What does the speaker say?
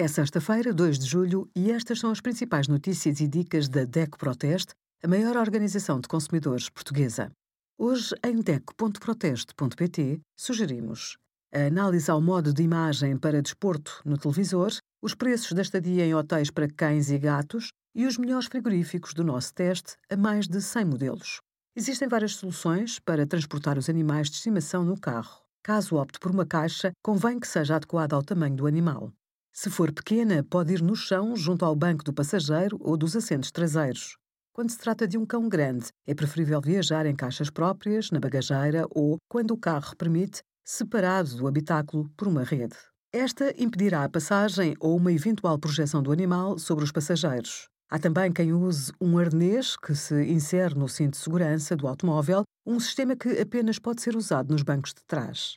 É sexta-feira, 2 de julho, e estas são as principais notícias e dicas da DECO Proteste, a maior organização de consumidores portuguesa. Hoje, em DECO.proteste.pt, sugerimos a análise ao modo de imagem para desporto no televisor, os preços da estadia em hotéis para cães e gatos e os melhores frigoríficos do nosso teste a mais de 100 modelos. Existem várias soluções para transportar os animais de estimação no carro. Caso opte por uma caixa, convém que seja adequada ao tamanho do animal. Se for pequena, pode ir no chão junto ao banco do passageiro ou dos assentos traseiros. Quando se trata de um cão grande, é preferível viajar em caixas próprias, na bagageira ou, quando o carro permite, separado do habitáculo por uma rede. Esta impedirá a passagem ou uma eventual projeção do animal sobre os passageiros. Há também quem use um arnês que se insere no cinto de segurança do automóvel, um sistema que apenas pode ser usado nos bancos de trás.